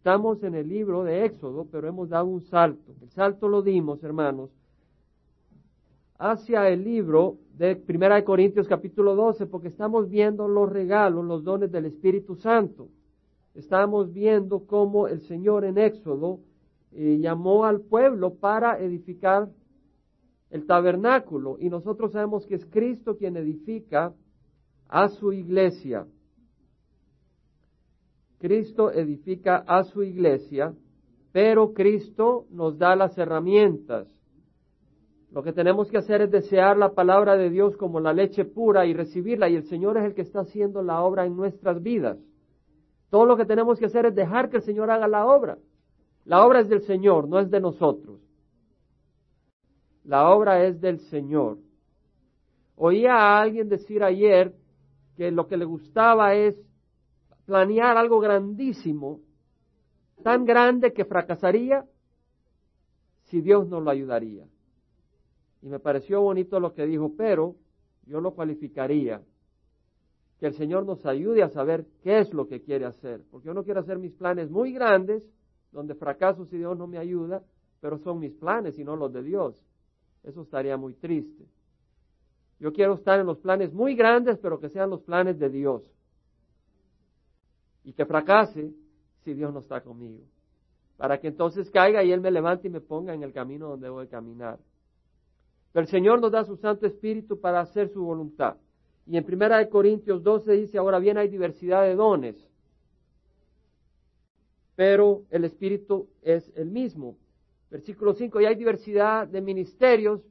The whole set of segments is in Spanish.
Estamos en el libro de Éxodo, pero hemos dado un salto. El salto lo dimos, hermanos, hacia el libro de Primera de Corintios capítulo 12, porque estamos viendo los regalos, los dones del Espíritu Santo. Estamos viendo cómo el Señor en Éxodo eh, llamó al pueblo para edificar el tabernáculo y nosotros sabemos que es Cristo quien edifica a su iglesia. Cristo edifica a su iglesia, pero Cristo nos da las herramientas. Lo que tenemos que hacer es desear la palabra de Dios como la leche pura y recibirla, y el Señor es el que está haciendo la obra en nuestras vidas. Todo lo que tenemos que hacer es dejar que el Señor haga la obra. La obra es del Señor, no es de nosotros. La obra es del Señor. Oía a alguien decir ayer que lo que le gustaba es planear algo grandísimo, tan grande que fracasaría si Dios no lo ayudaría. Y me pareció bonito lo que dijo, pero yo lo cualificaría. Que el Señor nos ayude a saber qué es lo que quiere hacer. Porque yo no quiero hacer mis planes muy grandes, donde fracaso si Dios no me ayuda, pero son mis planes y no los de Dios. Eso estaría muy triste. Yo quiero estar en los planes muy grandes, pero que sean los planes de Dios. Y que fracase si Dios no está conmigo. Para que entonces caiga y Él me levante y me ponga en el camino donde voy a caminar. Pero el Señor nos da su Santo Espíritu para hacer su voluntad. Y en Primera de Corintios 12 dice, ahora bien hay diversidad de dones, pero el Espíritu es el mismo. Versículo 5, y hay diversidad de ministerios,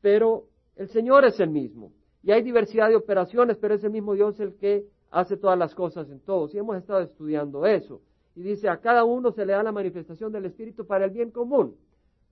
pero el Señor es el mismo. Y hay diversidad de operaciones, pero es el mismo Dios el que hace todas las cosas en todos. Y hemos estado estudiando eso. Y dice, a cada uno se le da la manifestación del Espíritu para el bien común.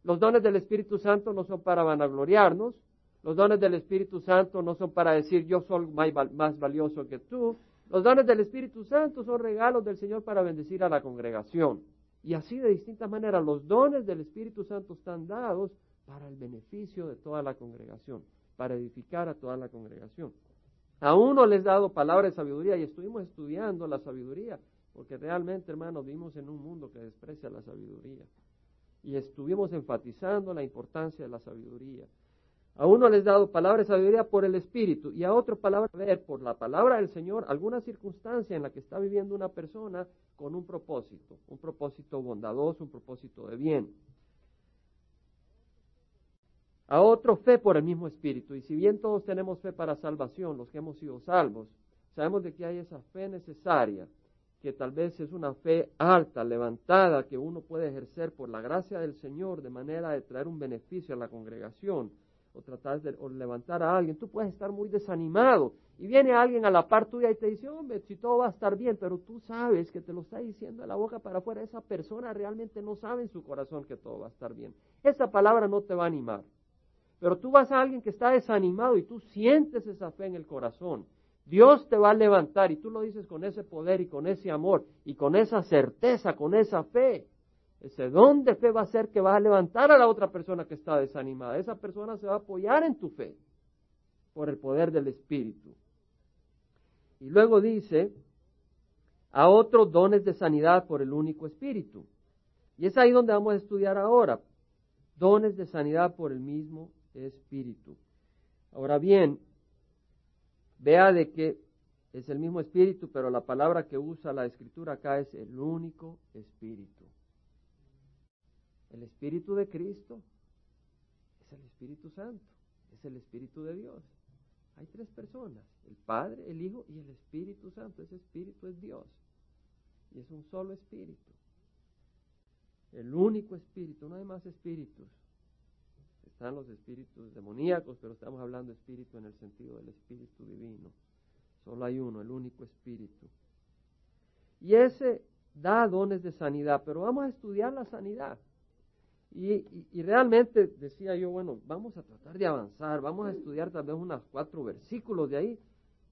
Los dones del Espíritu Santo no son para vanagloriarnos. Los dones del Espíritu Santo no son para decir yo soy más valioso que tú. Los dones del Espíritu Santo son regalos del Señor para bendecir a la congregación. Y así de distintas maneras los dones del Espíritu Santo están dados para el beneficio de toda la congregación, para edificar a toda la congregación. A uno les he dado palabra de sabiduría y estuvimos estudiando la sabiduría, porque realmente, hermanos, vivimos en un mundo que desprecia la sabiduría. Y estuvimos enfatizando la importancia de la sabiduría. A uno les he dado palabra de sabiduría por el Espíritu y a otro palabra ver por la palabra del Señor alguna circunstancia en la que está viviendo una persona con un propósito, un propósito bondadoso, un propósito de bien. A otro fe por el mismo Espíritu. Y si bien todos tenemos fe para salvación, los que hemos sido salvos, sabemos de que hay esa fe necesaria, que tal vez es una fe alta, levantada, que uno puede ejercer por la gracia del Señor de manera de traer un beneficio a la congregación o tratar de levantar a alguien, tú puedes estar muy desanimado y viene alguien a la par tuya y te dice, hombre, si todo va a estar bien, pero tú sabes que te lo está diciendo de la boca para afuera, esa persona realmente no sabe en su corazón que todo va a estar bien. Esa palabra no te va a animar. Pero tú vas a alguien que está desanimado y tú sientes esa fe en el corazón. Dios te va a levantar y tú lo dices con ese poder y con ese amor y con esa certeza, con esa fe. Ese don de fe va a ser que vas a levantar a la otra persona que está desanimada. Esa persona se va a apoyar en tu fe por el poder del Espíritu. Y luego dice, a otros dones de sanidad por el único Espíritu. Y es ahí donde vamos a estudiar ahora. Dones de sanidad por el mismo Espíritu. Ahora bien, vea de que es el mismo Espíritu, pero la palabra que usa la Escritura acá es el único Espíritu. El Espíritu de Cristo es el Espíritu Santo, es el Espíritu de Dios. Hay tres personas, el Padre, el Hijo y el Espíritu Santo. Ese Espíritu es Dios y es un solo Espíritu. El único Espíritu, no hay más espíritus. Están los espíritus demoníacos, pero estamos hablando de espíritu en el sentido del Espíritu divino. Solo hay uno, el único Espíritu. Y ese da dones de sanidad, pero vamos a estudiar la sanidad. Y, realmente decía yo, bueno, vamos a tratar de avanzar, vamos a estudiar tal vez unos cuatro versículos de ahí.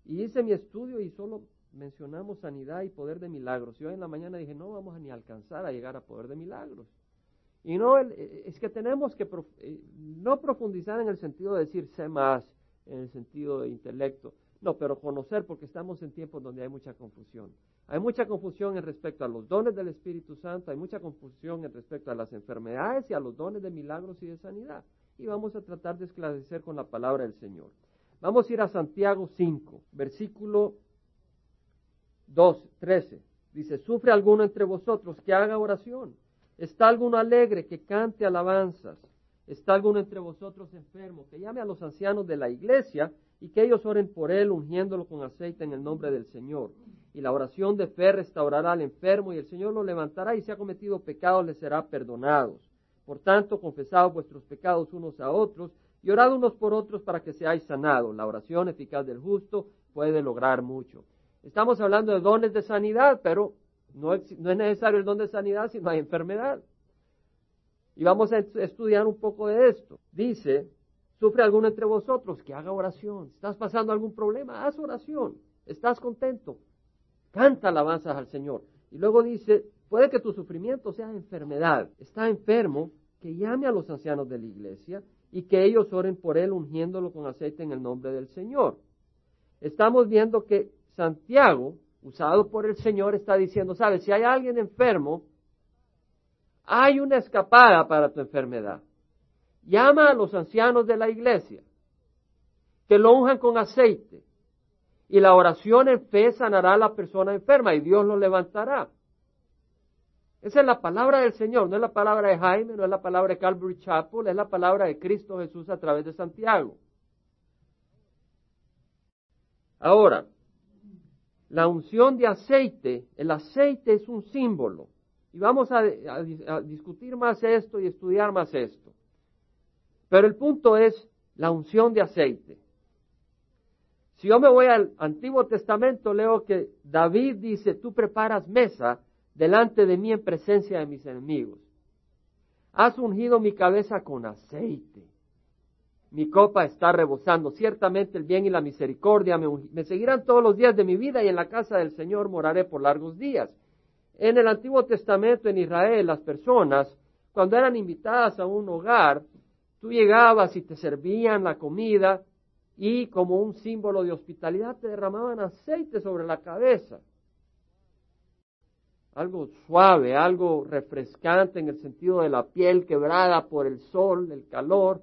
Y hice mi estudio y solo mencionamos sanidad y poder de milagros. Y hoy en la mañana dije, no vamos a ni alcanzar a llegar a poder de milagros. Y no, eh, es que tenemos que eh, no profundizar en el sentido de decir sé más, en el sentido de intelecto. No, pero conocer porque estamos en tiempos donde hay mucha confusión. Hay mucha confusión en respecto a los dones del Espíritu Santo, hay mucha confusión en respecto a las enfermedades y a los dones de milagros y de sanidad. Y vamos a tratar de esclarecer con la palabra del Señor. Vamos a ir a Santiago 5, versículo 2, 13. Dice, ¿sufre alguno entre vosotros que haga oración? ¿Está alguno alegre que cante alabanzas? ¿Está alguno entre vosotros enfermo que llame a los ancianos de la iglesia y que ellos oren por él ungiéndolo con aceite en el nombre del Señor. Y la oración de fe restaurará al enfermo y el Señor lo levantará y si ha cometido pecados le será perdonados. Por tanto, confesad vuestros pecados unos a otros y orad unos por otros para que seáis sanados. La oración eficaz del justo puede lograr mucho. Estamos hablando de dones de sanidad, pero no es, no es necesario el don de sanidad si no hay enfermedad. Y vamos a estudiar un poco de esto. Dice ¿Sufre alguno entre vosotros? Que haga oración. ¿Estás pasando algún problema? Haz oración. ¿Estás contento? Canta alabanzas al Señor. Y luego dice, puede que tu sufrimiento sea enfermedad. Está enfermo, que llame a los ancianos de la iglesia y que ellos oren por él ungiéndolo con aceite en el nombre del Señor. Estamos viendo que Santiago, usado por el Señor, está diciendo, sabes, si hay alguien enfermo, hay una escapada para tu enfermedad llama a los ancianos de la iglesia, que lo unjan con aceite, y la oración en fe sanará a la persona enferma y Dios lo levantará. Esa es la palabra del Señor, no es la palabra de Jaime, no es la palabra de Calvary Chapel, es la palabra de Cristo Jesús a través de Santiago. Ahora, la unción de aceite, el aceite es un símbolo. Y vamos a, discutir más esto y estudiar más esto. Pero el punto es la unción de aceite. Si yo me voy al Antiguo Testamento, leo que David dice, tú preparas mesa delante de mí en presencia de mis enemigos. Has ungido mi cabeza con aceite. Mi copa está rebosando. Ciertamente el bien y la misericordia me, seguirán todos los días de mi vida y en la casa del Señor moraré por largos días. En el Antiguo Testamento en Israel, las personas, cuando eran invitadas a un hogar, Tú llegabas y te servían la comida y como un símbolo de hospitalidad te derramaban aceite sobre la cabeza. Algo suave, algo refrescante en el sentido de la piel quebrada por el sol, el calor.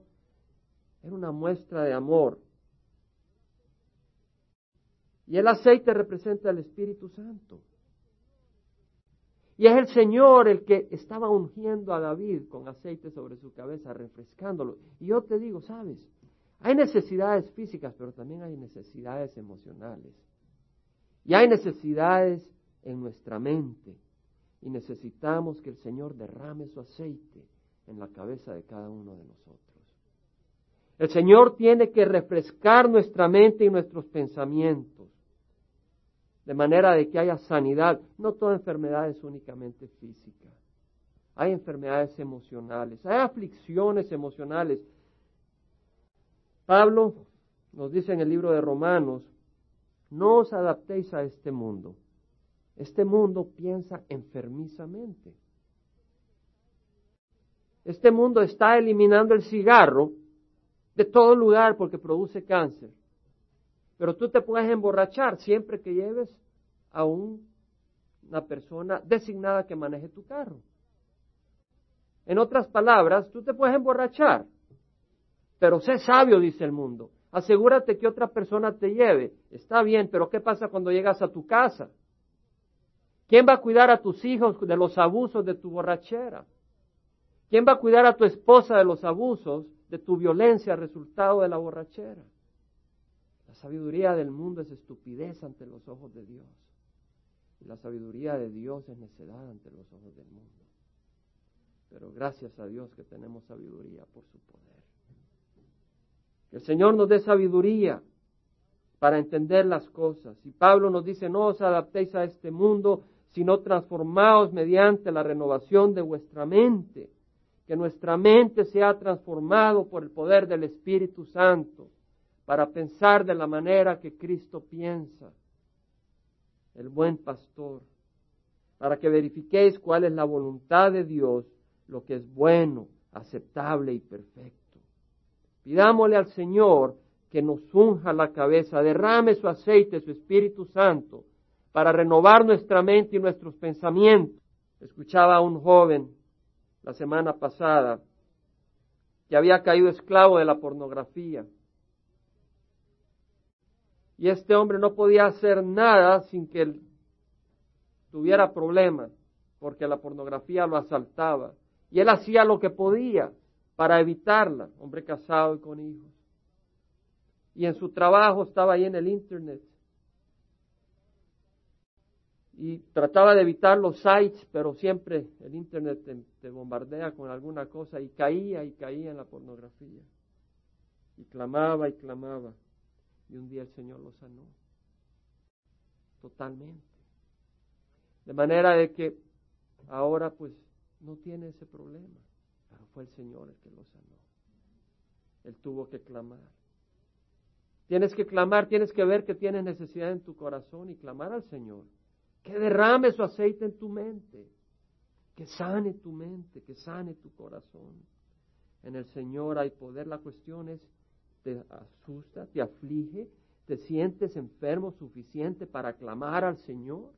Era una muestra de amor. Y el aceite representa al Espíritu Santo. Y es el Señor el que estaba ungiendo a David con aceite sobre su cabeza, refrescándolo. Y yo te digo, sabes, hay necesidades físicas, pero también hay necesidades emocionales. Y hay necesidades en nuestra mente. Y necesitamos que el Señor derrame su aceite en la cabeza de cada uno de nosotros. El Señor tiene que refrescar nuestra mente y nuestros pensamientos de manera de que haya sanidad. No toda enfermedad es únicamente física. Hay enfermedades emocionales, hay aflicciones emocionales. Pablo nos dice en el libro de Romanos, no os adaptéis a este mundo. Este mundo piensa enfermizamente. Este mundo está eliminando el cigarro de todo lugar porque produce cáncer. Pero tú te puedes emborrachar siempre que lleves a una persona designada que maneje tu carro. En otras palabras, tú te puedes emborrachar, pero sé sabio, dice el mundo. Asegúrate que otra persona te lleve. Está bien, pero ¿qué pasa cuando llegas a tu casa? ¿Quién va a cuidar a tus hijos de los abusos de tu borrachera? ¿Quién va a cuidar a tu esposa de los abusos de tu violencia resultado de la borrachera? La sabiduría del mundo es estupidez ante los ojos de Dios. Y la sabiduría de Dios es necedad ante los ojos del mundo. Pero gracias a Dios que tenemos sabiduría por su poder. Que el Señor nos dé sabiduría para entender las cosas. Y Pablo nos dice, no os adaptéis a este mundo, sino transformaos mediante la renovación de vuestra mente. Que nuestra mente sea transformado por el poder del Espíritu Santo para pensar de la manera que Cristo piensa, el buen pastor, para que verifiquéis cuál es la voluntad de Dios, lo que es bueno, aceptable y perfecto. Pidámosle al Señor que nos unja la cabeza, derrame su aceite, su Espíritu Santo, para renovar nuestra mente y nuestros pensamientos. Escuchaba a un joven la semana pasada que había caído esclavo de la pornografía. Y este hombre no podía hacer nada sin que él tuviera problemas, porque la pornografía lo asaltaba. Y él hacía lo que podía para evitarla, hombre casado y con hijos. Y en su trabajo estaba ahí en el Internet. Y trataba de evitar los sites, pero siempre el Internet te, bombardea con alguna cosa y caía y caía en la pornografía. Y clamaba y clamaba. Y un día el Señor lo sanó. Totalmente. De manera de que ahora pues no tiene ese problema. Pero fue el Señor el que lo sanó. Él tuvo que clamar. Tienes que clamar, tienes que ver que tienes necesidad en tu corazón y clamar al Señor. Que derrame su aceite en tu mente. Que sane tu mente, que sane tu corazón. En el Señor hay poder. La cuestión es, te asusta, te aflige, te sientes enfermo suficiente para clamar al Señor.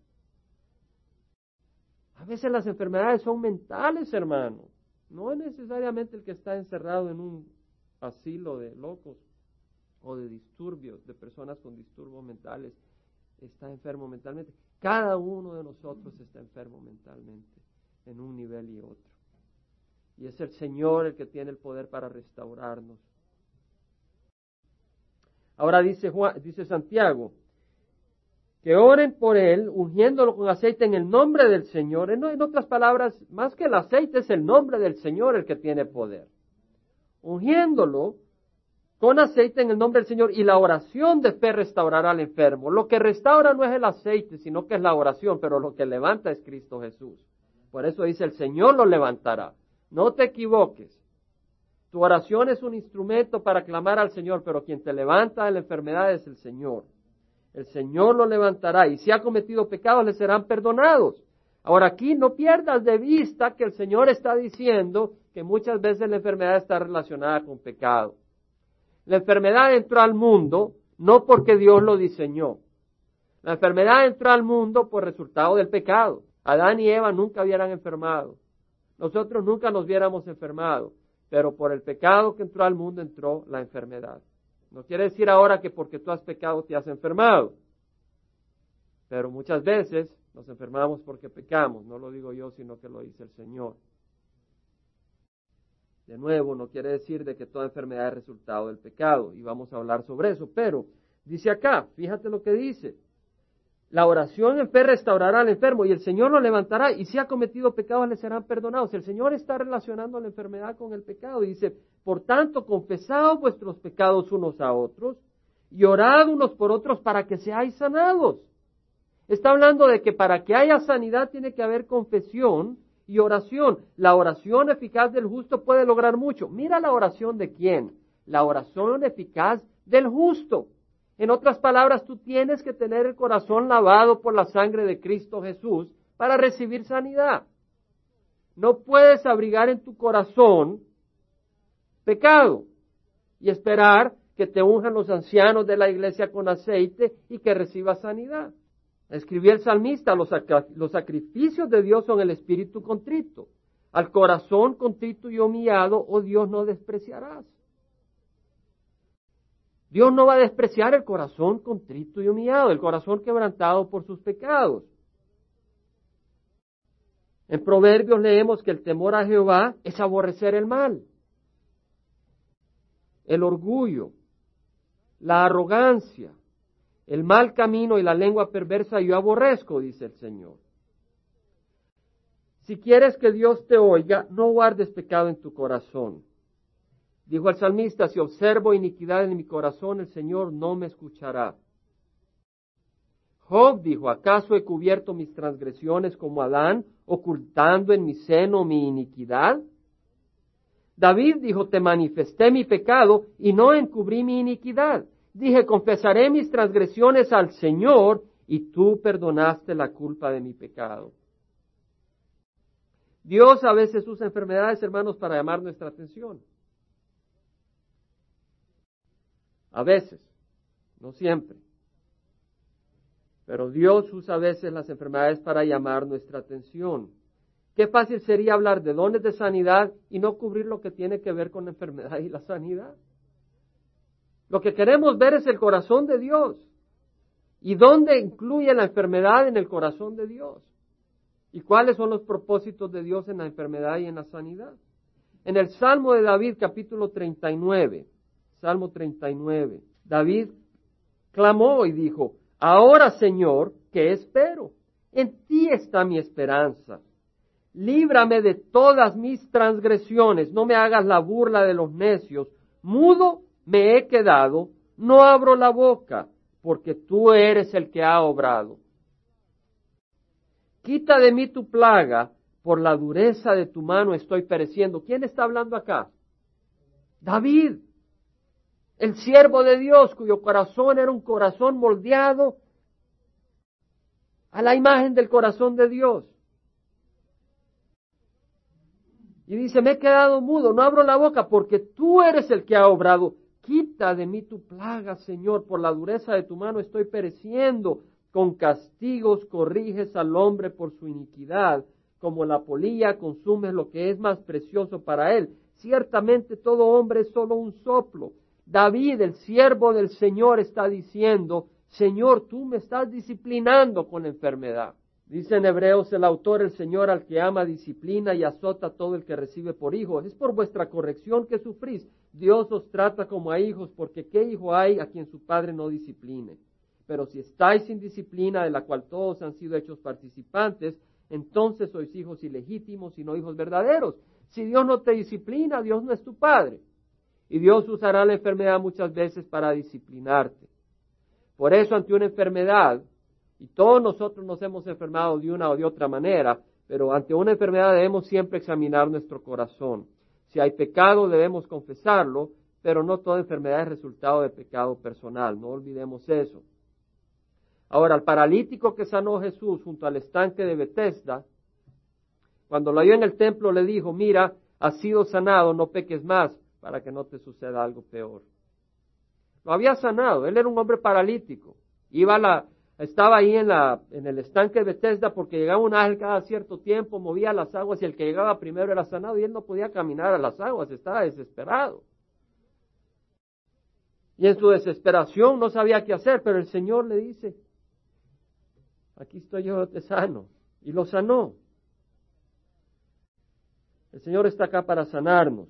A veces las enfermedades son mentales, hermano. No es necesariamente el que está encerrado en un asilo de locos o de disturbios, de personas con disturbios mentales, está enfermo mentalmente. Cada uno de nosotros está enfermo mentalmente, en un nivel y otro. Y es el Señor el que tiene el poder para restaurarnos. Ahora dice, Juan, dice Santiago, que oren por él, ungiéndolo con aceite en el nombre del Señor. En, en otras palabras, más que el aceite es el nombre del Señor el que tiene poder. Ungiéndolo con aceite en el nombre del Señor y la oración de fe restaurará al enfermo. Lo que restaura no es el aceite, sino que es la oración, pero lo que levanta es Cristo Jesús. Por eso dice, el Señor lo levantará. No te equivoques. Tu oración es un instrumento para clamar al Señor, pero quien te levanta de la enfermedad es el Señor. El Señor lo levantará y si ha cometido pecados le serán perdonados. Ahora aquí no pierdas de vista que el Señor está diciendo que muchas veces la enfermedad está relacionada con pecado. La enfermedad entró al mundo no porque Dios lo diseñó. La enfermedad entró al mundo por resultado del pecado. Adán y Eva nunca hubieran enfermado. Nosotros nunca nos hubiéramos enfermado. Pero por el pecado que entró al mundo entró la enfermedad. No quiere decir ahora que porque tú has pecado te has enfermado. Pero muchas veces nos enfermamos porque pecamos. No lo digo yo, sino que lo dice el Señor. De nuevo, no quiere decir de que toda enfermedad es resultado del pecado, y vamos a hablar sobre eso, pero dice acá, fíjate lo que dice, la oración en fe restaurará al enfermo y el Señor lo levantará y si ha cometido pecados le serán perdonados. El Señor está relacionando la enfermedad con el pecado y dice, por tanto, confesad vuestros pecados unos a otros y orad unos por otros para que seáis sanados. Está hablando de que para que haya sanidad tiene que haber confesión y oración. La oración eficaz del justo puede lograr mucho. Mira la oración de quién. La oración eficaz del justo. En otras palabras, tú tienes que tener el corazón lavado por la sangre de Cristo Jesús para recibir sanidad. No puedes abrigar en tu corazón pecado y esperar que te unjan los ancianos de la iglesia con aceite y que recibas sanidad. Escribió el salmista, los, sacrificios de Dios son el espíritu contrito. Al corazón contrito y humillado, oh Dios, no despreciarás. Dios no va a despreciar el corazón contrito y humillado, el corazón quebrantado por sus pecados. En Proverbios leemos que el temor a Jehová es aborrecer el mal, el orgullo, la arrogancia, el mal camino y la lengua perversa yo aborrezco, dice el Señor. Si quieres que Dios te oiga, no guardes pecado en tu corazón. Dijo el salmista, si observo iniquidad en mi corazón, el Señor no me escuchará. Job dijo, ¿acaso he cubierto mis transgresiones como Adán, ocultando en mi seno mi iniquidad? David dijo, te manifesté mi pecado y no encubrí mi iniquidad. Dije, confesaré mis transgresiones al Señor y tú perdonaste la culpa de mi pecado. Dios a veces usa enfermedades, hermanos, para llamar nuestra atención. A veces, no siempre. Pero Dios usa a veces las enfermedades para llamar nuestra atención. Qué fácil sería hablar de dones de sanidad y no cubrir lo que tiene que ver con la enfermedad y la sanidad. Lo que queremos ver es el corazón de Dios. ¿Y dónde incluye la enfermedad en el corazón de Dios? ¿Y cuáles son los propósitos de Dios en la enfermedad y en la sanidad? En el Salmo de David, capítulo 39, Salmo 39, David clamó y dijo, Ahora, Señor, ¿qué espero? En ti está mi esperanza. Líbrame de todas mis transgresiones, no me hagas la burla de los necios. Mudo me he quedado, no abro la boca, porque tú eres el que ha obrado. Quita de mí tu plaga, por la dureza de tu mano estoy pereciendo. ¿Quién está hablando acá? David el siervo de Dios cuyo corazón era un corazón moldeado a la imagen del corazón de Dios. Y dice, me he quedado mudo, no abro la boca porque tú eres el que ha obrado. Quita de mí tu plaga, Señor, por la dureza de tu mano estoy pereciendo. Con castigos corriges al hombre por su iniquidad, como la polilla consume lo que es más precioso para él. Ciertamente todo hombre es solo un soplo David, el siervo del Señor, está diciendo, Señor, tú me estás disciplinando con enfermedad. Dice en Hebreos el autor, el Señor al que ama disciplina y azota a todo el que recibe por hijo. Es por vuestra corrección que sufrís. Dios os trata como a hijos, porque ¿qué hijo hay a quien su padre no discipline? Pero si estáis sin disciplina, de la cual todos han sido hechos participantes, entonces sois hijos ilegítimos y no hijos verdaderos. Si Dios no te disciplina, Dios no es tu padre. Y Dios usará la enfermedad muchas veces para disciplinarte. Por eso ante una enfermedad, y todos nosotros nos hemos enfermado de una o de otra manera, pero ante una enfermedad debemos siempre examinar nuestro corazón. Si hay pecado debemos confesarlo, pero no toda enfermedad es resultado de pecado personal, no olvidemos eso. Ahora, al paralítico que sanó Jesús junto al estanque de Bethesda, cuando lo halló en el templo le dijo, mira, has sido sanado, no peques más, para que no te suceda algo peor. Lo había sanado, él era un hombre paralítico. Iba la, estaba ahí en, la, en el estanque de Bethesda porque llegaba un ángel cada cierto tiempo, movía las aguas y el que llegaba primero era sanado y él no podía caminar a las aguas, estaba desesperado. Y en su desesperación no sabía qué hacer, pero el Señor le dice, aquí estoy yo, te sano. Y lo sanó. El Señor está acá para sanarnos.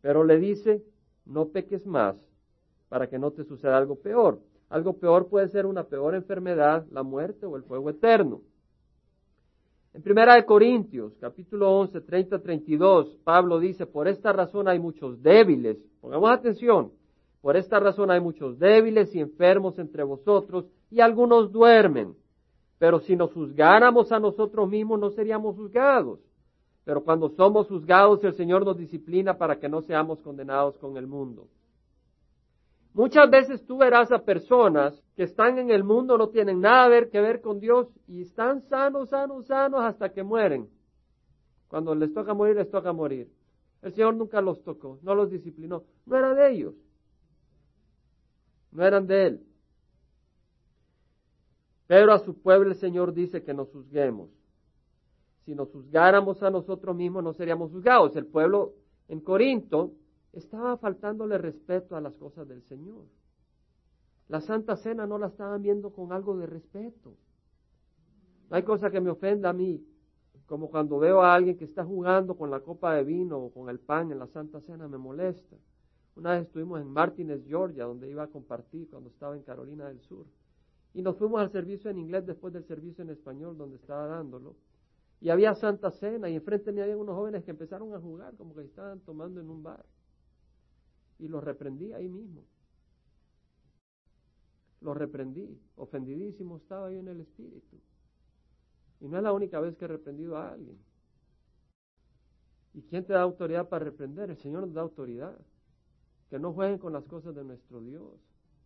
Pero le dice, no peques más para que no te suceda algo peor. Algo peor puede ser una peor enfermedad, la muerte o el fuego eterno. En Primera de Corintios, capítulo 11, 30, 32, Pablo dice, por esta razón hay muchos débiles. Pongamos atención. Por esta razón hay muchos débiles y enfermos entre vosotros y algunos duermen. Pero si nos juzgáramos a nosotros mismos no seríamos juzgados. Pero cuando somos juzgados, el Señor nos disciplina para que no seamos condenados con el mundo. Muchas veces tú verás a personas que están en el mundo, no tienen nada que ver con Dios y están sanos, sanos, sanos hasta que mueren. Cuando les toca morir, les toca morir. El Señor nunca los tocó, no los disciplinó. No era de ellos. No eran de Él. Pero a su pueblo el Señor dice que nos juzguemos si nos juzgáramos a nosotros mismos no seríamos juzgados. El pueblo en Corinto estaba faltándole respeto a las cosas del Señor. La Santa Cena no la estaban viendo con algo de respeto. No hay cosa que me ofenda a mí, como cuando veo a alguien que está jugando con la copa de vino o con el pan en la Santa Cena, me molesta. Una vez estuvimos en Martínez, Georgia, donde iba a compartir cuando estaba en Carolina del Sur. Y nos fuimos al servicio en inglés después del servicio en español donde estaba dándolo. Y había Santa Cena y enfrente me había unos jóvenes que empezaron a jugar como que estaban tomando en un bar. Y los reprendí ahí mismo. Los reprendí. Ofendidísimo estaba yo en el espíritu. Y no es la única vez que he reprendido a alguien. ¿Y quién te da autoridad para reprender? El Señor nos da autoridad. Que no jueguen con las cosas de nuestro Dios.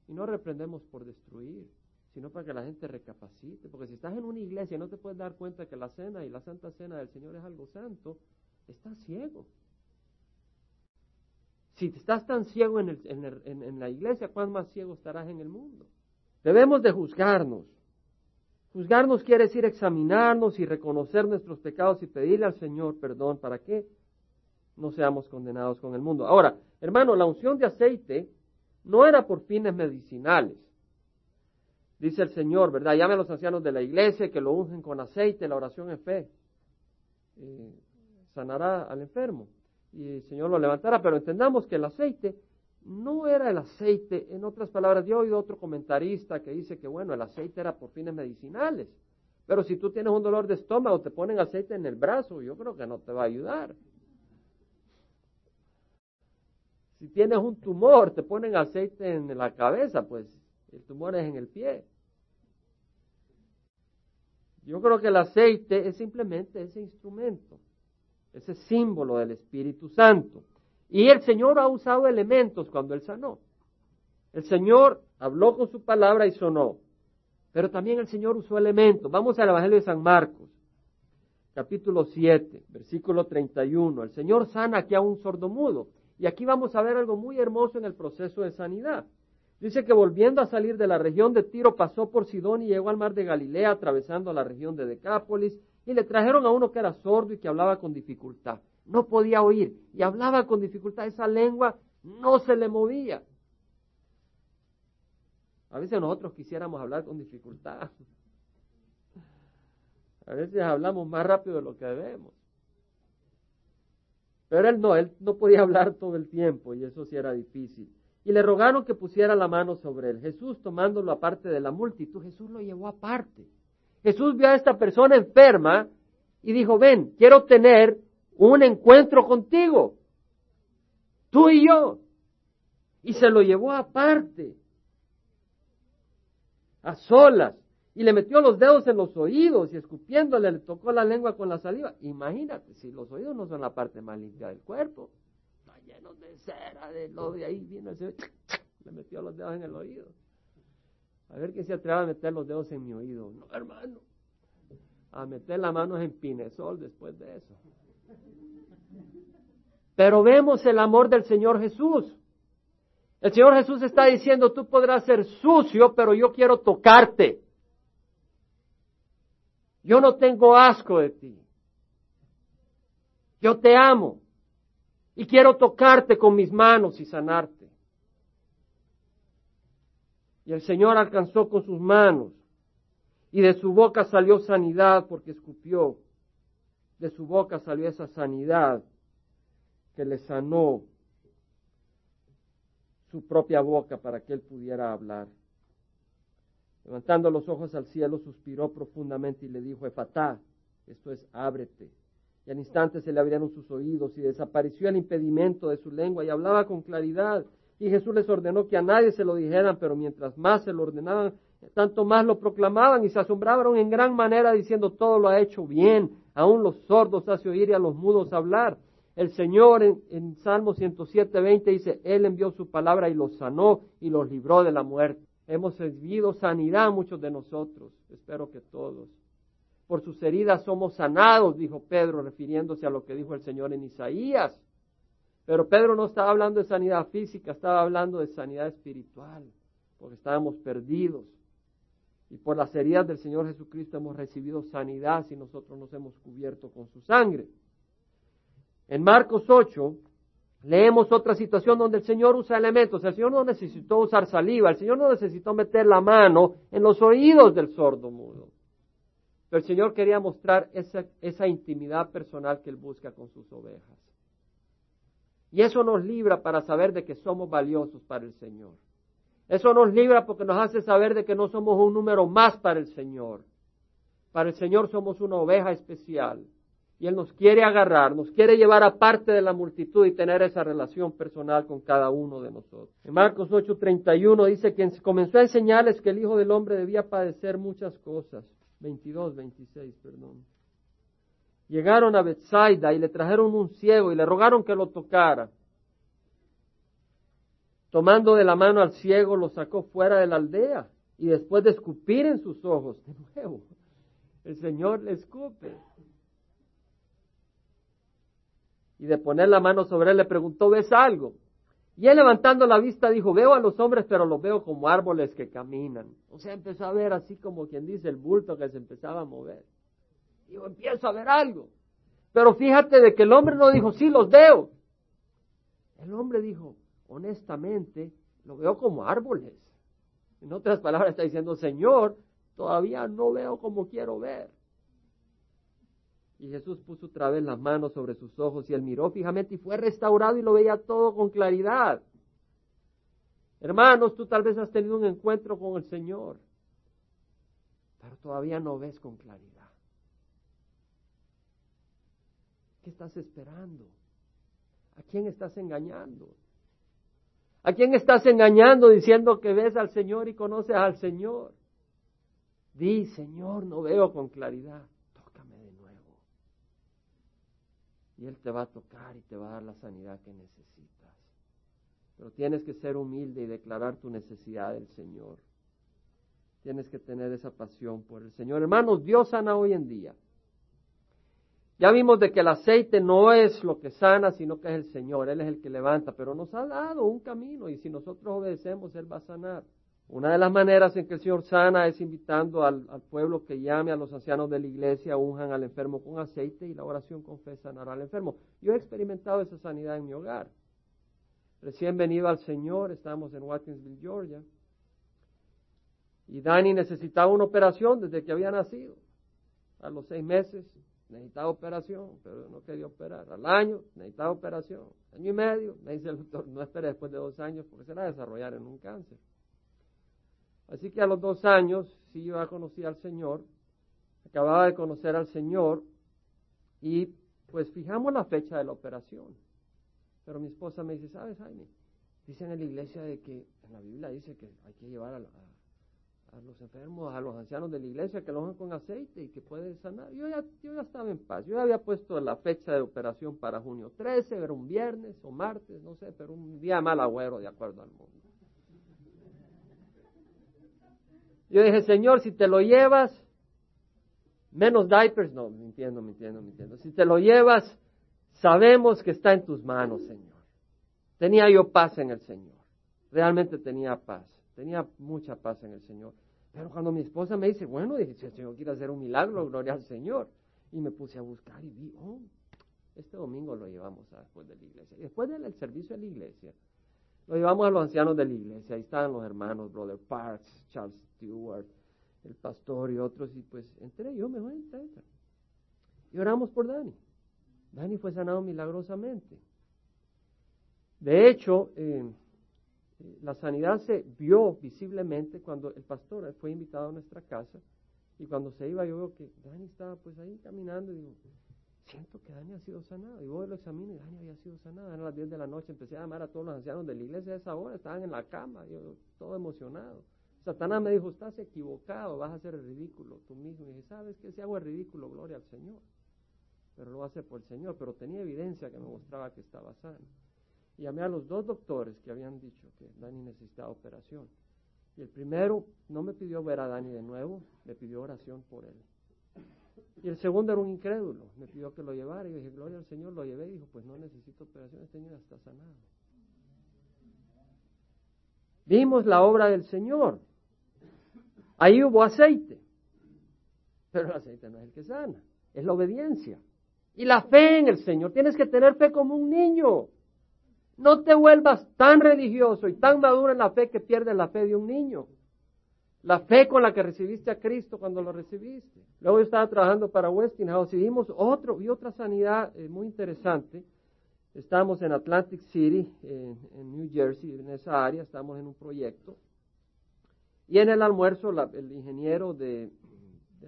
Y no reprendemos por destruir sino para que la gente recapacite. Porque si estás en una iglesia y no te puedes dar cuenta que la cena y la santa cena del Señor es algo santo, estás ciego. Si estás tan ciego en, en la iglesia, ¿cuán más ciego estarás en el mundo? Debemos de juzgarnos. Juzgarnos quiere decir examinarnos y reconocer nuestros pecados y pedirle al Señor perdón para que no seamos condenados con el mundo. Ahora, hermano, la unción de aceite no era por fines medicinales. Dice el Señor, ¿verdad? Llame a los ancianos de la iglesia que lo ungen con aceite, la oración en fe. Eh, sanará al enfermo y el Señor lo levantará, pero entendamos que el aceite no era el aceite, en otras palabras, yo he oído otro comentarista que dice que, bueno, el aceite era por fines medicinales, pero si tú tienes un dolor de estómago, te ponen aceite en el brazo, yo creo que no te va a ayudar. Si tienes un tumor, te ponen aceite en la cabeza, pues el tumor es en el pie. Yo creo que el aceite es simplemente ese instrumento, ese símbolo del Espíritu Santo. Y el Señor ha usado elementos cuando Él sanó. El Señor habló con su palabra y sonó. Pero también el Señor usó elementos. Vamos al Evangelio de San Marcos, capítulo 7, versículo 31. El Señor sana aquí a un sordomudo. Y aquí vamos a ver algo muy hermoso en el proceso de sanidad. Dice que volviendo a salir de la región de Tiro pasó por Sidón y llegó al mar de Galilea, atravesando la región de Decápolis, y le trajeron a uno que era sordo y que hablaba con dificultad no podía oír y hablaba con dificultad, esa lengua no se le movía. A veces nosotros quisiéramos hablar con dificultad. A veces hablamos más rápido de lo que debemos. Pero él no, él no podía hablar todo el tiempo y eso sí era difícil. Y le rogaron que pusiera la mano sobre él. Jesús tomándolo aparte de la multitud, Jesús lo llevó aparte. Jesús vio a esta persona enferma y dijo, ven, quiero tener un encuentro contigo, tú y yo. Y se lo llevó aparte, a solas, y le metió los dedos en los oídos y escupiéndole le tocó la lengua con la saliva. Imagínate, si los oídos no son la parte más limpia del cuerpo, está lleno de cera, de lo de ahí vino el le metió los dedos en el oído. A ver quién se atreve a meter los dedos en mi oído. No, hermano. A meter las manos en pinesol después de eso. Pero vemos el amor del Señor Jesús. El Señor Jesús está diciendo, tú podrás ser sucio, pero yo quiero tocarte. Yo no tengo asco de ti. Yo te amo y quiero tocarte con mis manos y sanarte. Y el Señor alcanzó con sus manos y de su boca salió sanidad porque escupió. De su boca salió esa sanidad que le sanó su propia boca para que él pudiera hablar. Levantando los ojos al cielo, suspiró profundamente y le dijo, Efatá, esto es, ábrete. Y al instante se le abrieron sus oídos y desapareció el impedimento de su lengua y hablaba con claridad. Y Jesús les ordenó que a nadie se lo dijeran, pero mientras más se lo ordenaban, tanto más lo proclamaban y se asombraron en gran manera diciendo, todo lo ha hecho bien, aún los sordos hace oír y a los mudos hablar. El Señor en, Salmo 107, 20 dice, Él envió su palabra y los sanó y los libró de la muerte. Hemos recibido sanidad muchos de nosotros, espero que todos. Por sus heridas somos sanados, dijo Pedro, refiriéndose a lo que dijo el Señor en Isaías. Pero Pedro no estaba hablando de sanidad física, estaba hablando de sanidad espiritual, porque estábamos perdidos. Y por las heridas del Señor Jesucristo hemos recibido sanidad si nosotros nos hemos cubierto con su sangre. En Marcos 8 leemos otra situación donde el Señor usa elementos. El Señor no necesitó usar saliva, el Señor no necesitó meter la mano en los oídos del sordo mudo. Pero el Señor quería mostrar esa, intimidad personal que Él busca con sus ovejas. Y eso nos libra para saber de que somos valiosos para el Señor. Eso nos libra porque nos hace saber de que no somos un número más para el Señor. Para el Señor somos una oveja especial y Él nos quiere agarrar, nos quiere llevar aparte de la multitud y tener esa relación personal con cada uno de nosotros. En Marcos 8:31 dice que comenzó a enseñarles que el Hijo del Hombre debía padecer muchas cosas. 22, 26, perdón. Llegaron a Bethsaida y le trajeron un ciego y le rogaron que lo tocara. Tomando de la mano al ciego, lo sacó fuera de la aldea y después de escupir en sus ojos, de nuevo, el Señor le escupe y de poner la mano sobre él le preguntó, ¿ves algo? Y él levantando la vista dijo, veo a los hombres, pero los veo como árboles que caminan. O sea, empezó a ver así como quien dice el bulto que se empezaba a mover. Digo, empiezo a ver algo. Pero fíjate de que el hombre no dijo, sí, los veo. El hombre dijo, honestamente, lo veo como árboles. En otras palabras está diciendo, Señor, todavía no veo como quiero ver. Y Jesús puso otra vez las manos sobre sus ojos y él miró fijamente y fue restaurado y lo veía todo con claridad. Hermanos, tú tal vez has tenido un encuentro con el Señor, pero todavía no ves con claridad. ¿Qué estás esperando? ¿A quién estás engañando? ¿A quién estás engañando diciendo que ves al Señor y conoces al Señor? Di, Señor, no veo con claridad y Él te va a tocar y te va a dar la sanidad que necesitas. Pero tienes que ser humilde y declarar tu necesidad del Señor. Tienes que tener esa pasión por el Señor. Hermanos, Dios sana hoy en día. Ya vimos de que el aceite no es lo que sana, sino que es el Señor. Él es el que levanta, pero nos ha dado un camino y si nosotros obedecemos, Él va a sanar. Una de las maneras en que el Señor sana es invitando al, pueblo que llame a los ancianos de la iglesia, unjan al enfermo con aceite y la oración con fe al enfermo. Yo he experimentado esa sanidad en mi hogar. Recién venido al Señor, estamos en Watkinsville, Georgia, y Dani necesitaba una operación desde que había nacido. A los seis meses necesitaba operación, pero no quería operar. Al año necesitaba operación. Año y medio, me dice el doctor, no espere después de dos años porque se va a desarrollar en un cáncer. Así que a los dos años, sí, yo ya conocí al Señor, acababa de conocer al Señor y pues fijamos la fecha de la operación. Pero mi esposa me dice, ¿sabes, Jaime? Dicen en la iglesia de que, en la Biblia dice que hay que llevar a, los enfermos, a los ancianos de la iglesia, que lo hagan con aceite y que puede sanar. Yo ya, yo ya estaba en paz. Yo había puesto la fecha de operación para junio 13, era un viernes o martes, no sé, pero un día mal agüero de acuerdo al mundo. Yo dije, Señor, si te lo llevas, menos diapers, no, mintiendo, mintiendo, mintiendo. Si te lo llevas, sabemos que está en tus manos, Señor. Tenía yo paz en el Señor. Realmente tenía paz. Tenía mucha paz en el Señor. Pero cuando mi esposa me dice, bueno, dije, si el Señor quiere hacer un milagro, gloria al Señor. Y me puse a buscar y vi, oh, este domingo lo llevamos a después de la iglesia. Después del servicio de la iglesia, lo llevamos a los ancianos de la iglesia. Ahí estaban los hermanos, Brother Parks, Charles Stewart, el pastor y otros. Y pues entré yo, me voy a entrar. Y oramos por Dani. Dani fue sanado milagrosamente. De hecho, eh, la sanidad se vio visiblemente cuando el pastor fue invitado a nuestra casa y cuando se iba yo veo que Dani estaba pues ahí caminando y digo, siento que Dani ha sido sanado. Y voy lo examino y Dani había sido sanado. Eran las 10 de la noche, empecé a llamar a todos los ancianos de la iglesia a esa hora, estaban en la cama, yo todo emocionado. Satanás me dijo, estás equivocado, vas a hacer el ridículo tú mismo. Y dije, ¿sabes qué? Si hago el ridículo, gloria al Señor. Pero lo hace por el Señor, pero tenía evidencia que me mostraba que estaba sano. Y llamé a los dos doctores que habían dicho que Dani necesitaba operación. Y el primero no me pidió ver a Dani de nuevo, me pidió oración por él. Y el segundo era un incrédulo, me pidió que lo llevara y yo dije, gloria al Señor, lo llevé y dijo, pues no necesito operación, este niño está sanado. Vimos la obra del Señor. Ahí hubo aceite, pero el aceite no es el que sana, es la obediencia. Y la fe en el Señor, tienes que tener fe como un niño. No te vuelvas tan religioso y tan maduro en la fe que pierdes la fe de un niño la fe con la que recibiste a Cristo cuando lo recibiste. Luego yo estaba trabajando para Westinghouse y vimos otro y otra sanidad eh, muy interesante. Estamos en Atlantic City, en New Jersey, en esa área, estamos en un proyecto. Y en el almuerzo, el ingeniero de,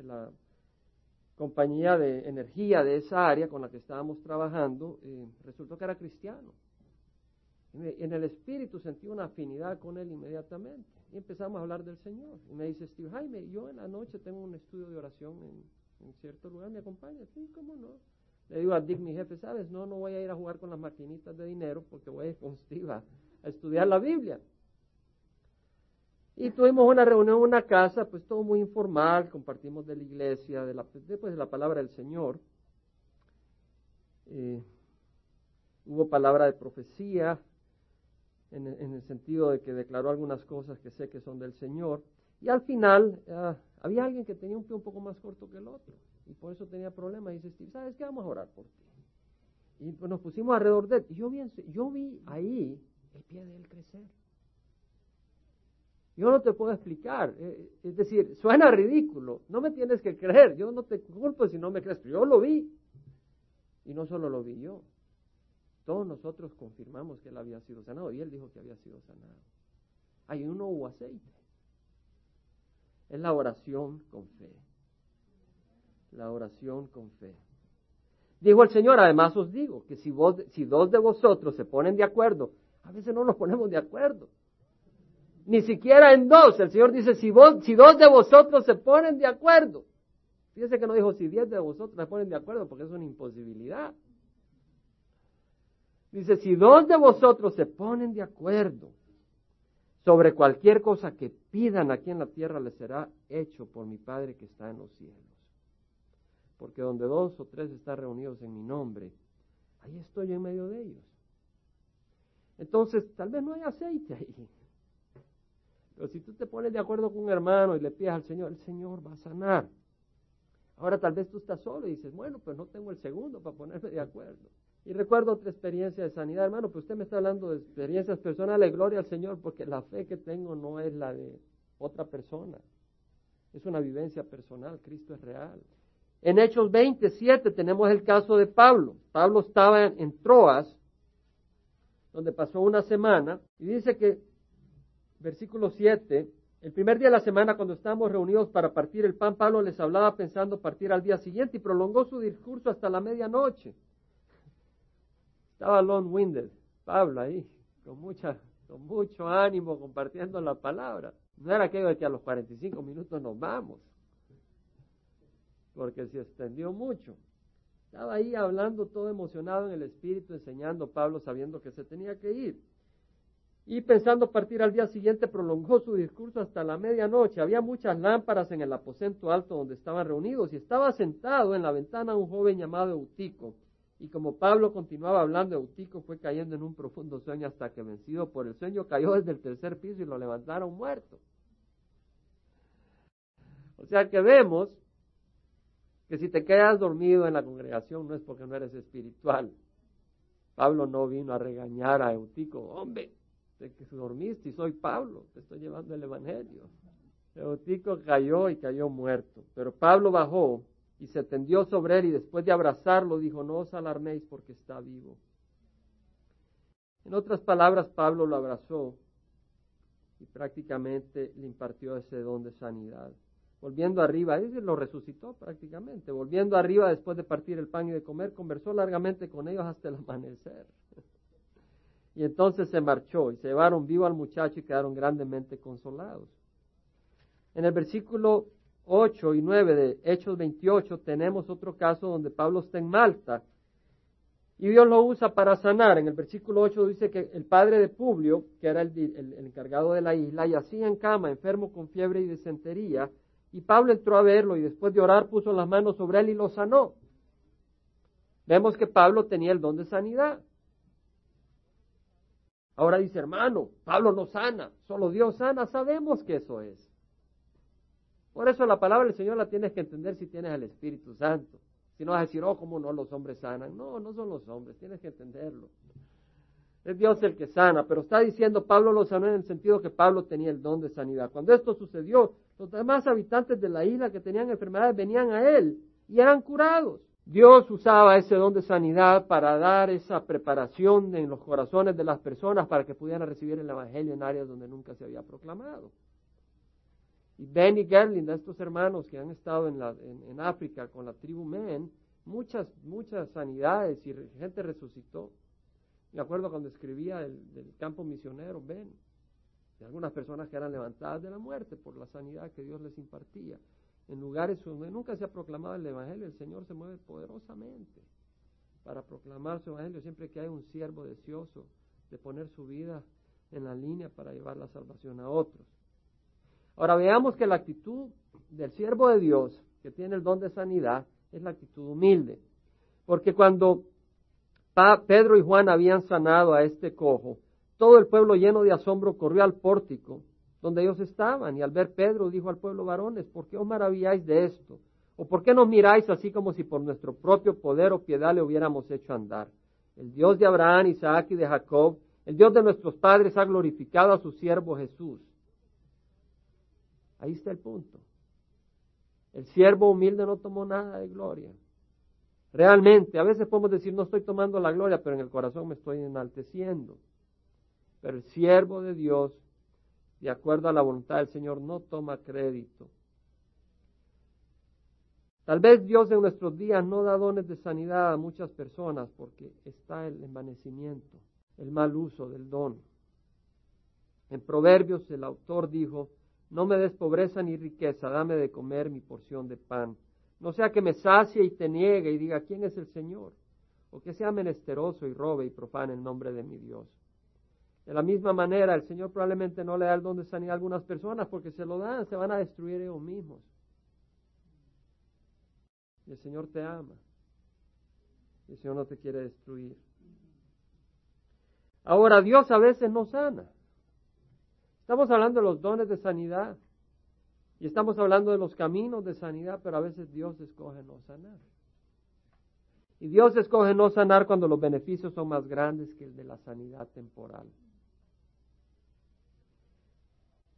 la compañía de energía de esa área con la que estábamos trabajando, eh, resultó que era cristiano. En el espíritu sentí una afinidad con él inmediatamente. Y empezamos a hablar del Señor. Y me dice Steve, Jaime, yo en la noche tengo un estudio de oración en, cierto lugar, ¿me acompaña? Sí, ¿cómo no? Le digo a Dick, mi jefe, ¿sabes? No, no voy a ir a jugar con las maquinitas de dinero porque voy a ir con Steve a, estudiar la Biblia. Y tuvimos una reunión en una casa, pues todo muy informal, compartimos de la iglesia, de la, después de la palabra del Señor. Eh, hubo palabra de profecía, en, el sentido de que declaró algunas cosas que sé que son del Señor. Y al final ah, había alguien que tenía un pie un poco más corto que el otro y por eso tenía problemas. Y dice Steve, ¿sabes qué? Vamos a orar por ti. Y pues nos pusimos alrededor de él. Y yo vi, yo vi ahí el pie de él crecer. Yo no te puedo explicar. Eh, es decir, suena ridículo. No me tienes que creer. Yo no te culpo si no me crees. Pero yo lo vi. Y no solo lo vi yo. Todos nosotros confirmamos que él había sido sanado. Y él dijo que había sido sanado. Hay uno hubo aceite. Es la oración con fe. La oración con fe. Dijo el Señor, además os digo que si, vos, si dos de vosotros se ponen de acuerdo, a veces no nos ponemos de acuerdo. Ni siquiera en dos. El Señor dice, si, vos, si dos de vosotros se ponen de acuerdo. Fíjese que no dijo si diez de vosotros se ponen de acuerdo, porque es una imposibilidad. Dice, si dos de vosotros se ponen de acuerdo sobre cualquier cosa que pidan aquí en la tierra, les será hecho por mi Padre que está en los cielos. Porque donde dos o tres están reunidos en mi nombre, ahí estoy en medio de ellos. Entonces, tal vez no hay aceite ahí. Pero si tú te pones de acuerdo con un hermano y le pides al Señor, el Señor va a sanar. Ahora tal vez tú estás solo y dices, bueno, pues no tengo el segundo para ponerme de acuerdo. Y recuerdo otra experiencia de sanidad, hermano, pues usted me está hablando de experiencias personales, gloria al Señor, porque la fe que tengo no es la de otra persona. Es una vivencia personal, Cristo es real. En Hechos 27 tenemos el caso de Pablo. Pablo estaba en Troas, donde pasó una semana, y dice que, versículo 7, el primer día de la semana, cuando estábamos reunidos para partir el pan, Pablo les hablaba pensando partir al día siguiente y prolongó su discurso hasta la medianoche. Estaba long-winded, Pablo ahí, con, mucha, con mucho ánimo compartiendo la palabra. No era aquello de que a los 45 minutos nos vamos, porque se extendió mucho. Estaba ahí hablando todo emocionado en el espíritu, enseñando Pablo sabiendo que se tenía que ir. Y pensando partir al día siguiente, prolongó su discurso hasta la medianoche. Había muchas lámparas en el aposento alto donde estaban reunidos y estaba sentado en la ventana un joven llamado Eutico y como Pablo continuaba hablando, Eutico fue cayendo en un profundo sueño hasta que vencido por el sueño cayó desde el tercer piso y lo levantaron muerto. O sea que vemos que si te quedas dormido en la congregación no es porque no eres espiritual. Pablo no vino a regañar a Eutico, hombre, de que dormiste y soy Pablo, te estoy llevando el Evangelio. Eutico cayó y cayó muerto, pero Pablo bajó y se tendió sobre él y después de abrazarlo dijo, no os alarméis porque está vivo. En otras palabras, Pablo lo abrazó y prácticamente le impartió ese don de sanidad. Volviendo arriba, él lo resucitó prácticamente. Volviendo arriba después de partir el pan y de comer, conversó largamente con ellos hasta el amanecer. Y entonces se marchó y se llevaron vivo al muchacho y quedaron grandemente consolados. En el versículo 8 y 9 de Hechos 28 tenemos otro caso donde Pablo está en Malta y Dios lo usa para sanar. En el versículo 8 dice que el padre de Publio, que era el, el, encargado de la isla, yacía en cama, enfermo con fiebre y disentería, y Pablo entró a verlo y después de orar puso las manos sobre él y lo sanó. Vemos que Pablo tenía el don de sanidad. Ahora dice, hermano, Pablo no sana, solo Dios sana, sabemos que eso es. Por eso la palabra del Señor la tienes que entender si tienes el Espíritu Santo. Si no vas a decir, oh, cómo no los hombres sanan. No, no son los hombres, tienes que entenderlo. Es Dios el que sana, pero está diciendo Pablo lo sanó en el sentido que Pablo tenía el don de sanidad. Cuando esto sucedió, los demás habitantes de la isla que tenían enfermedades venían a él y eran curados. Dios usaba ese don de sanidad para dar esa preparación en los corazones de las personas para que pudieran recibir el Evangelio en áreas donde nunca se había proclamado. Y Benny Gerling, estos hermanos que han estado en, la, en, África con la tribu Men, muchas, muchas sanidades y gente resucitó. Me acuerdo cuando escribía el, del campo misionero, Ben, de algunas personas que eran levantadas de la muerte por la sanidad que Dios les impartía. En lugares donde nunca se ha proclamado el Evangelio, el Señor se mueve poderosamente para proclamar su Evangelio siempre que hay un siervo deseoso de poner su vida en la línea para llevar la salvación a otros. Ahora veamos que la actitud del siervo de Dios, que tiene el don de sanidad, es la actitud humilde. Porque cuando Pedro y Juan habían sanado a este cojo, Todo el pueblo lleno de asombro corrió al pórtico donde ellos estaban y al ver Pedro dijo al pueblo varones, ¿por qué os maravilláis de esto? ¿O por qué nos miráis así como si por nuestro propio poder o piedad le hubiéramos hecho andar? El Dios de Abraham, Isaac y de Jacob, el Dios de nuestros padres ha glorificado a su siervo Jesús. Ahí está el punto. El siervo humilde no tomó nada de gloria. Realmente, a veces podemos decir, no estoy tomando la gloria, pero en el corazón me estoy enalteciendo. Pero el siervo de Dios, de acuerdo a la voluntad del Señor, no toma crédito. Tal vez Dios en nuestros días no da dones de sanidad a muchas personas porque está el envanecimiento, el mal uso del don. En Proverbios el autor dijo, no me des pobreza ni riqueza, dame de comer mi porción de pan. No sea que me sacie y te niegue y diga, ¿quién es el Señor? O que sea menesteroso y robe y profane el nombre de mi Dios. De la misma manera, el Señor probablemente no le da el don de sanidad a algunas personas porque se lo dan, se van a destruir ellos mismos. Y el Señor te ama. Y el Señor no te quiere destruir. Ahora, Dios a veces no sana. Estamos hablando de los dones de sanidad y estamos hablando de los caminos de sanidad, pero a veces Dios escoge no sanar. Y Dios escoge no sanar cuando los beneficios son más grandes que el de la sanidad temporal.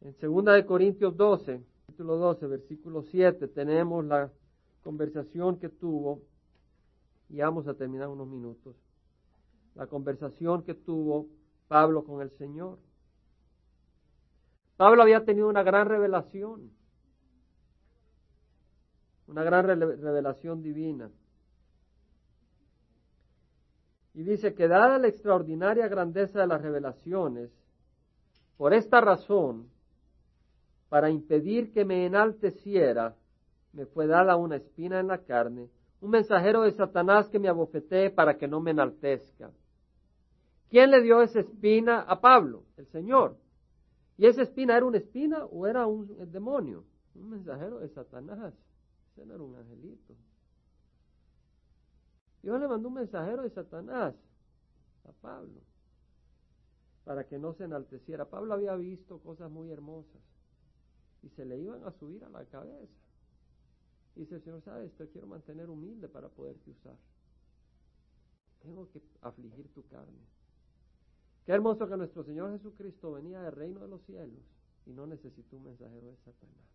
En 2 de Corintios 12, capítulo 12, versículo 7, tenemos la conversación que tuvo, y vamos a terminar unos minutos, la conversación que tuvo Pablo con el Señor. Pablo había tenido una gran revelación, una gran revelación divina. Y dice que dada la extraordinaria grandeza de las revelaciones, por esta razón, para impedir que me enalteciera, me fue dada una espina en la carne, un mensajero de Satanás que me abofetee para que no me enaltezca. ¿Quién le dio esa espina a Pablo? El Señor. ¿Y esa espina era una espina o era un demonio? Un mensajero de Satanás. Ese no era un angelito. Dios le mandó un mensajero de Satanás a Pablo para que no se enalteciera. Pablo había visto cosas muy hermosas y se le iban a subir a la cabeza. Y dice Señor, sabes, te quiero mantener humilde para poderte usar. Tengo que afligir tu carne. Qué hermoso que nuestro Señor Jesucristo venía del reino de los cielos y no necesitó un mensajero de Satanás.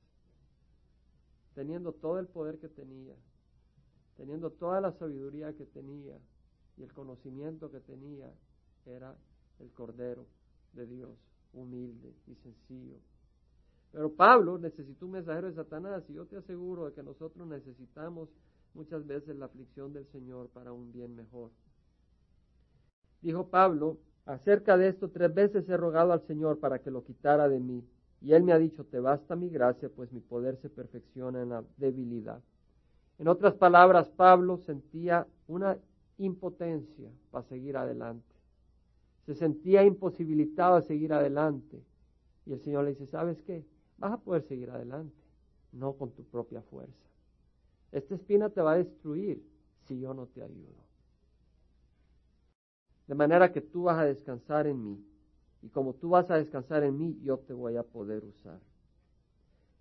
Teniendo todo el poder que tenía, teniendo toda la sabiduría que tenía y el conocimiento que tenía, era el Cordero de Dios, humilde y sencillo. Pero Pablo necesitó un mensajero de Satanás y yo te aseguro de que nosotros necesitamos muchas veces la aflicción del Señor para un bien mejor. Dijo Pablo, Acerca de esto tres veces he rogado al Señor para que lo quitara de mí. Y Él me ha dicho, te basta mi gracia, pues mi poder se perfecciona en la debilidad. En otras palabras, Pablo sentía una impotencia para seguir adelante. Se sentía imposibilitado a seguir adelante. Y el Señor le dice, ¿sabes qué? Vas a poder seguir adelante, no con tu propia fuerza. Esta espina te va a destruir si yo no te ayudo. De manera que tú vas a descansar en mí. Y como tú vas a descansar en mí, yo te voy a poder usar.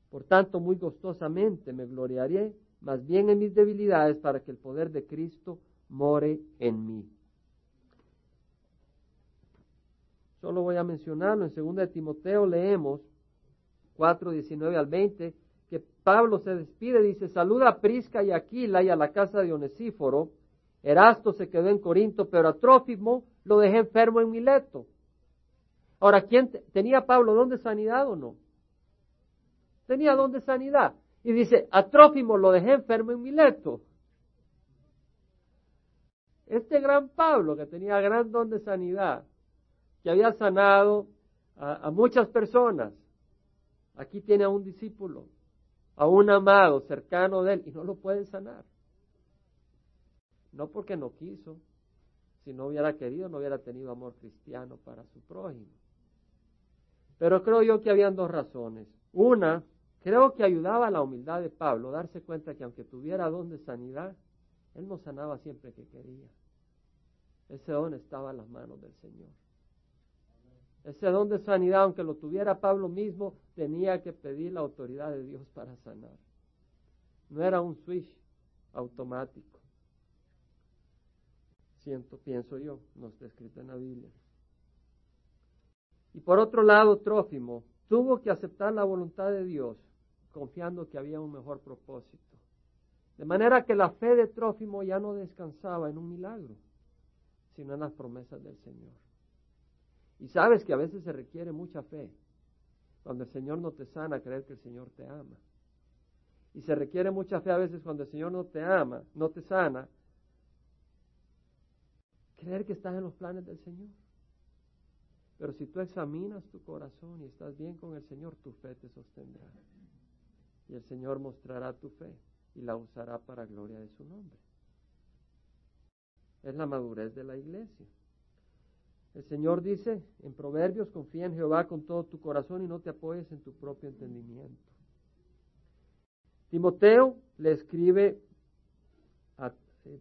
Por tanto, muy gustosamente me gloriaré más bien en mis debilidades para que el poder de Cristo more en mí. Solo voy a mencionarlo. En 2 de Timoteo leemos 4, 19 al 20, que Pablo se despide, dice, saluda a Prisca y Aquila y a la casa de Onesíforo, Erasto se quedó en Corinto, pero a Trófimo lo dejé enfermo en Mileto. Ahora, ¿quién tenía Pablo don de sanidad o no? Tenía don de sanidad. Y dice, a Trófimo lo dejé enfermo en Mileto. Este gran Pablo, que tenía gran don de sanidad, que había sanado a, a muchas personas, aquí tiene a un discípulo, a un amado cercano de él, y no lo puede sanar. No porque no quiso, si no hubiera querido, no hubiera tenido amor cristiano para su prójimo. Pero creo yo que habían dos razones. Una, creo que ayudaba a la humildad de Pablo darse cuenta que aunque tuviera don de sanidad, él no sanaba siempre que quería. Ese don estaba en las manos del Señor. Ese don de sanidad, aunque lo tuviera Pablo mismo, tenía que pedir la autoridad de Dios para sanar. No era un switch automático. Pienso yo, no está escrito en la Biblia. Y por otro lado, Trófimo tuvo que aceptar la voluntad de Dios, confiando que había un mejor propósito. De manera que la fe de Trófimo ya no descansaba en un milagro, sino en las promesas del Señor. Y sabes que a veces se requiere mucha fe. Cuando el Señor no te sana, creer que el Señor te ama. Y se requiere mucha fe a veces cuando el Señor no te ama, no te sana, creer que estás en los planes del Señor. Pero si tú examinas tu corazón y estás bien con el Señor, tu fe te sostendrá. Y el Señor mostrará tu fe y la usará para gloria de su nombre. Es la madurez de la iglesia. El Señor dice en Proverbios, confía en Jehová con todo tu corazón y no te apoyes en tu propio entendimiento. Timoteo le escribe,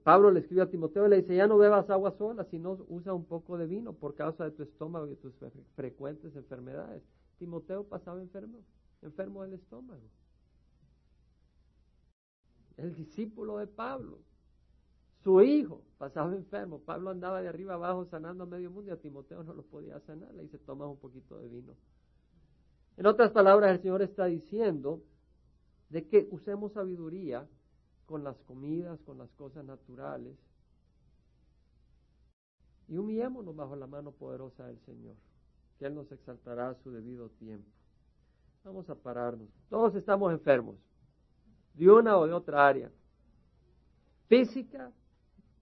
Pablo le escribe a Timoteo y le dice, ya no bebas agua sola, sino usa un poco de vino por causa de tu estómago y tus frecuentes enfermedades. Timoteo pasaba enfermo, enfermo del estómago. El discípulo de Pablo, su hijo, pasaba enfermo. Pablo andaba de arriba abajo sanando a medio mundo y a Timoteo no lo podía sanar. Le dice, toma un poquito de vino. En otras palabras, el Señor está diciendo, de que usemos sabiduría con las comidas, con las cosas naturales, y humillémonos bajo la mano poderosa del Señor, que Él nos exaltará a su debido tiempo. Vamos a pararnos. Todos estamos enfermos, de una o de otra área. Física,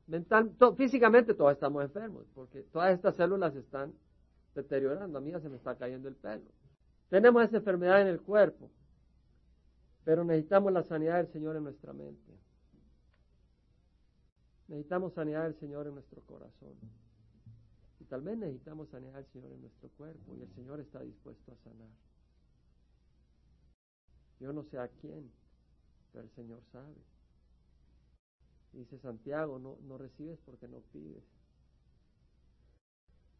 mental, físicamente todos estamos enfermos, porque todas estas células están deteriorando. A mí ya se me está cayendo el pelo. Tenemos esa enfermedad en el cuerpo. Pero necesitamos la sanidad del Señor en nuestra mente. Necesitamos sanidad del Señor en nuestro corazón. Y tal vez necesitamos sanidad del Señor en nuestro cuerpo. Y el Señor está dispuesto a sanar. Yo no sé a quién, pero el Señor sabe. Dice Santiago, no, no recibes porque no pides.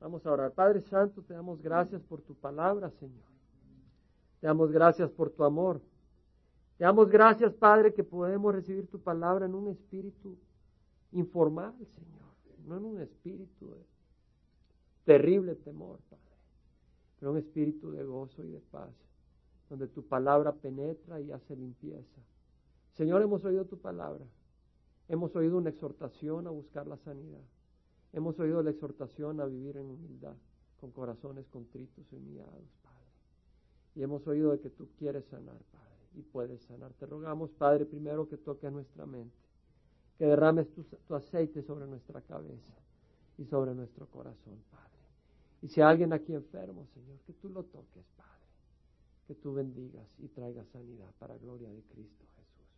Vamos a orar. Padre Santo, te damos gracias por tu palabra, Señor. Te damos gracias por tu amor. Te damos gracias, Padre, que podemos recibir tu palabra en un espíritu informal, Señor, no en un espíritu de terrible temor, Padre, pero un espíritu de gozo y de paz, donde tu palabra penetra y hace limpieza. Señor, hemos oído tu palabra, hemos oído una exhortación a buscar la sanidad, hemos oído la exhortación a vivir en humildad, con corazones contritos y humillados, Padre, y hemos oído de que tú quieres sanar, Padre y puedes sanar. Te rogamos, Padre, primero que toques nuestra mente, que derrames tu, tu, aceite sobre nuestra cabeza y sobre nuestro corazón, Padre. Y si hay alguien aquí enfermo, Señor, que tú lo toques, Padre, que tú bendigas y traigas sanidad para gloria de Cristo.